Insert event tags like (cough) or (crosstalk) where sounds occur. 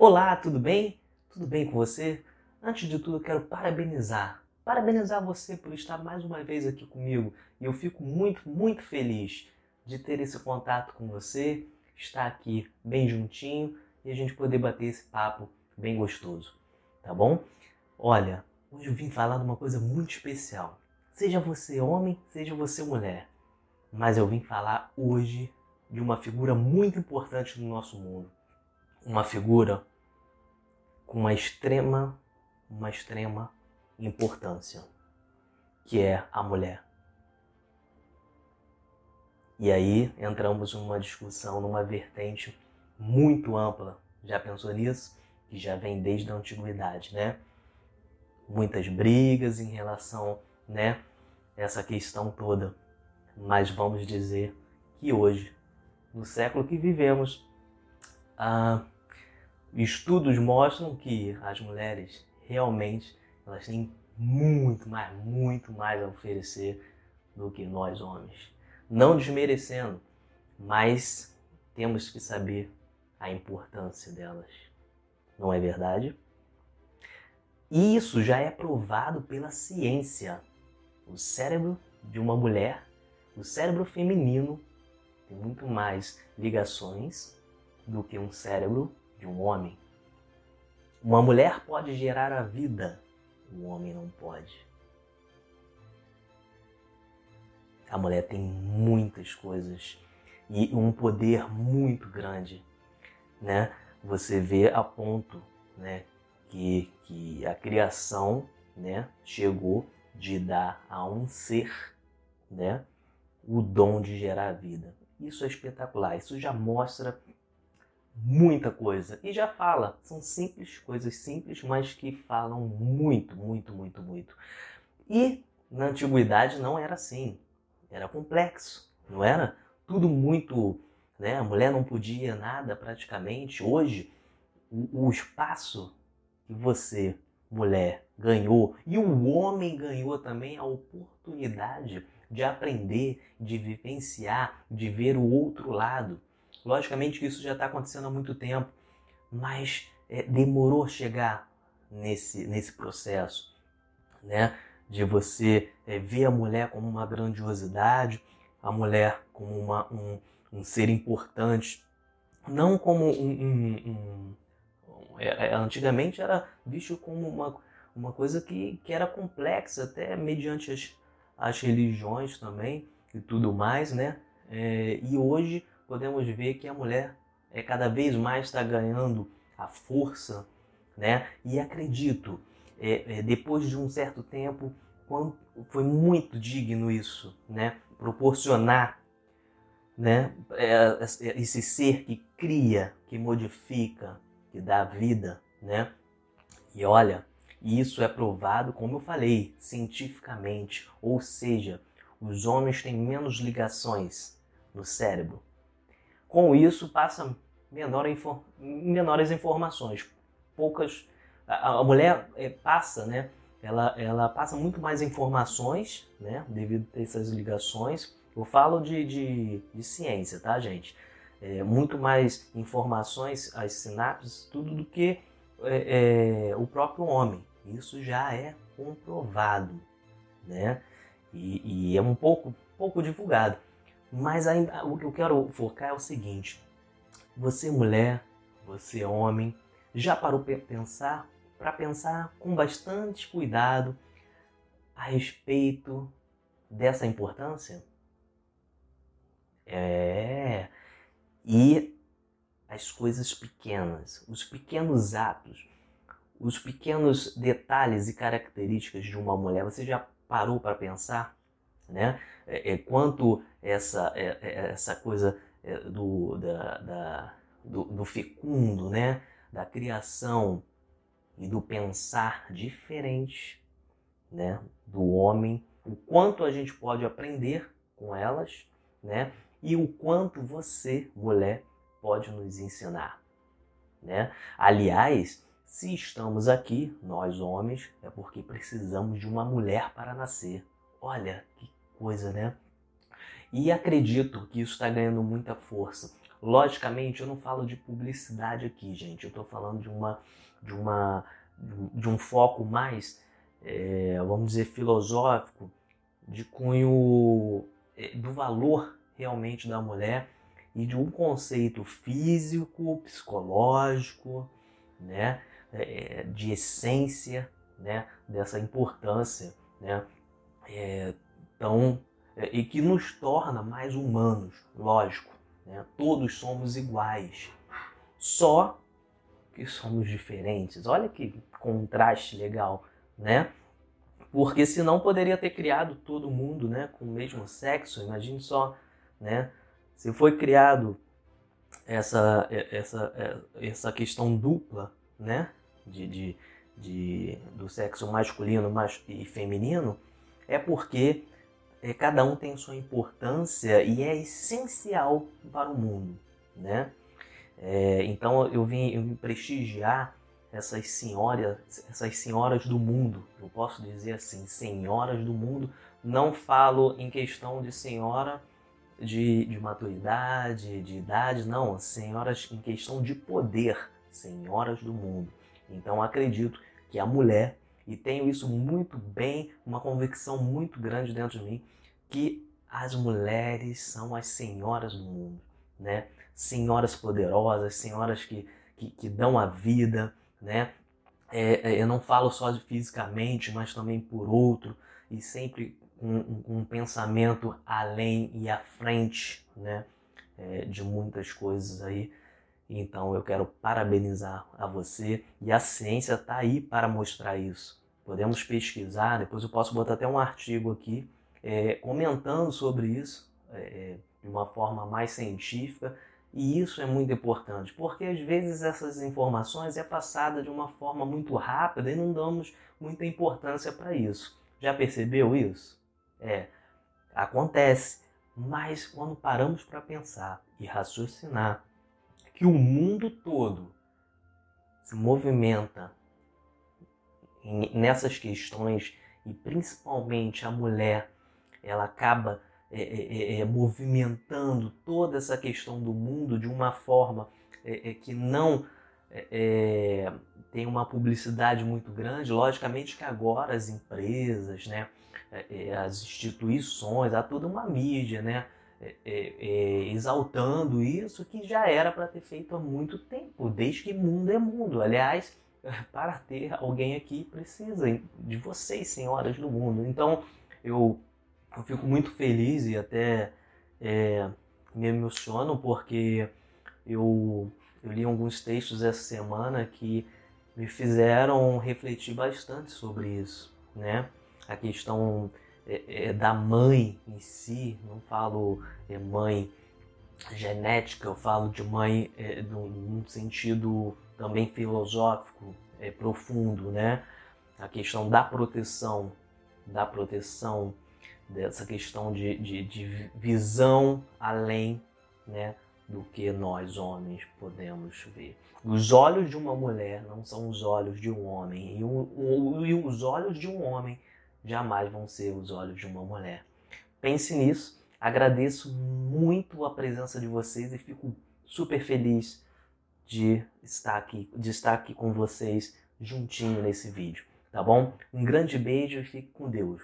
Olá, tudo bem? Tudo bem com você? Antes de tudo, quero parabenizar. Parabenizar você por estar mais uma vez aqui comigo. E eu fico muito, muito feliz de ter esse contato com você, estar aqui bem juntinho e a gente poder bater esse papo bem gostoso. Tá bom? Olha, hoje eu vim falar de uma coisa muito especial. Seja você homem, seja você mulher. Mas eu vim falar hoje de uma figura muito importante no nosso mundo. Uma figura com uma extrema, uma extrema importância, que é a mulher. E aí entramos numa discussão, numa vertente muito ampla. Já pensou nisso? Que já vem desde a antiguidade, né? Muitas brigas em relação, né, essa questão toda. Mas vamos dizer que hoje, no século que vivemos, ah, estudos mostram que as mulheres realmente elas têm muito mais, muito mais a oferecer do que nós homens. Não desmerecendo, mas temos que saber a importância delas. Não é verdade? E isso já é provado pela ciência. O cérebro de uma mulher, o cérebro feminino, tem muito mais ligações do que um cérebro de um homem. Uma mulher pode gerar a vida, o homem não pode. A mulher tem muitas coisas e um poder muito grande, né? Você vê a ponto, né, que, que a criação, né, chegou de dar a um ser, né, o dom de gerar vida. Isso é espetacular. Isso já mostra muita coisa. E já fala, são simples, coisas simples, mas que falam muito, muito, muito, muito. E na antiguidade não era assim. Era complexo, não era? Tudo muito, né? A mulher não podia nada praticamente. Hoje, o, o espaço que você, mulher, ganhou e o homem ganhou também a oportunidade de aprender, de vivenciar, de ver o outro lado Logicamente que isso já está acontecendo há muito tempo, mas é, demorou chegar nesse, nesse processo, né? De você é, ver a mulher como uma grandiosidade, a mulher como uma, um, um ser importante, não como um, um, um é, é, antigamente era visto como uma, uma coisa que, que era complexa, até mediante as, as religiões também e tudo mais, né? É, e hoje podemos ver que a mulher é cada vez mais está ganhando a força, né? E acredito, é, é, depois de um certo tempo, quando foi muito digno isso, né? Proporcionar, né? É, esse ser que cria, que modifica, que dá vida, né? E olha, isso é provado, como eu falei, cientificamente, ou seja, os homens têm menos ligações no cérebro com isso, passa menor menores informações, poucas. A, a mulher é, passa, né? Ela, ela passa muito mais informações, né? Devido a essas ligações. Eu falo de, de, de ciência, tá, gente? É, muito mais informações, as sinapses, tudo do que é, é, o próprio homem. Isso já é comprovado, né? E, e é um pouco, pouco divulgado. Mas ainda, o que eu quero focar é o seguinte: você mulher, você homem, já parou para pensar, para pensar com bastante cuidado a respeito dessa importância? É. E as coisas pequenas, os pequenos atos, os pequenos detalhes e características de uma mulher, você já parou para pensar? Né? É, é, quanto essa, é, é essa coisa é, do, da, da, do, do fecundo, né? da criação e do pensar diferente né? do homem, o quanto a gente pode aprender com elas né? e o quanto você, mulher, pode nos ensinar. Né? Aliás, se estamos aqui, nós homens, é porque precisamos de uma mulher para nascer. Olha que coisa, né? E acredito que isso está ganhando muita força. Logicamente, eu não falo de publicidade aqui, gente. Eu estou falando de uma, de uma, de um foco mais, é, vamos dizer, filosófico, de cunho é, do valor realmente da mulher e de um conceito físico, psicológico, né, é, de essência, né, dessa importância, né, é, tão é, e que nos torna mais humanos, lógico, né, todos somos iguais, só que somos diferentes. Olha que contraste legal, né? Porque senão poderia ter criado todo mundo, né, com o mesmo sexo. Imagine só, né? Se foi criado essa, essa, essa questão dupla, né? De, de, de, do sexo masculino e feminino, é porque é, cada um tem sua importância e é essencial para o mundo, né? É, então eu vim, eu vim prestigiar essas senhoras, essas senhoras do mundo. Eu posso dizer assim, senhoras do mundo. Não falo em questão de senhora de, de maturidade, de idade, não, senhoras em questão de poder, senhoras do mundo. Então acredito que a mulher, e tenho isso muito bem, uma convicção muito grande dentro de mim, que as mulheres são as senhoras do mundo, né? Senhoras poderosas, senhoras que, que, que dão a vida, né? É, é, eu não falo só de fisicamente, mas também por outro, e sempre um, um pensamento além e à frente né, é, de muitas coisas aí. Então eu quero parabenizar a você e a ciência está aí para mostrar isso. Podemos pesquisar, depois eu posso botar até um artigo aqui é, comentando sobre isso é, é de uma forma mais científica e isso é muito importante, porque às vezes essas informações é passada de uma forma muito rápida e não damos muita importância para isso. Já percebeu isso? É, acontece. Mas quando paramos para pensar e raciocinar que o mundo todo se movimenta nessas questões e principalmente a mulher, ela acaba é, é, é, é movimentando toda essa questão do mundo de uma forma é, é, que não tem uma publicidade muito grande. Logicamente que agora as empresas, né, as instituições, há toda uma mídia, né? É, é, exaltando isso que já era para ter feito há muito tempo, desde que mundo é mundo. Aliás, (laughs) para ter alguém aqui precisa de vocês, senhoras do mundo. Então eu, eu fico muito feliz e até é, me emociono porque eu, eu li alguns textos essa semana que me fizeram refletir bastante sobre isso, né? a questão é, é, da mãe em si, não falo é, mãe genética, eu falo de mãe é, num sentido também filosófico é, profundo, né? A questão da proteção, da proteção, dessa questão de, de, de visão além, né? do que nós homens podemos ver. Os olhos de uma mulher não são os olhos de um homem, e, o, e os olhos de um homem jamais vão ser os olhos de uma mulher. Pense nisso. Agradeço muito a presença de vocês e fico super feliz de estar aqui, de estar aqui com vocês juntinho nesse vídeo, tá bom? Um grande beijo e fique com Deus.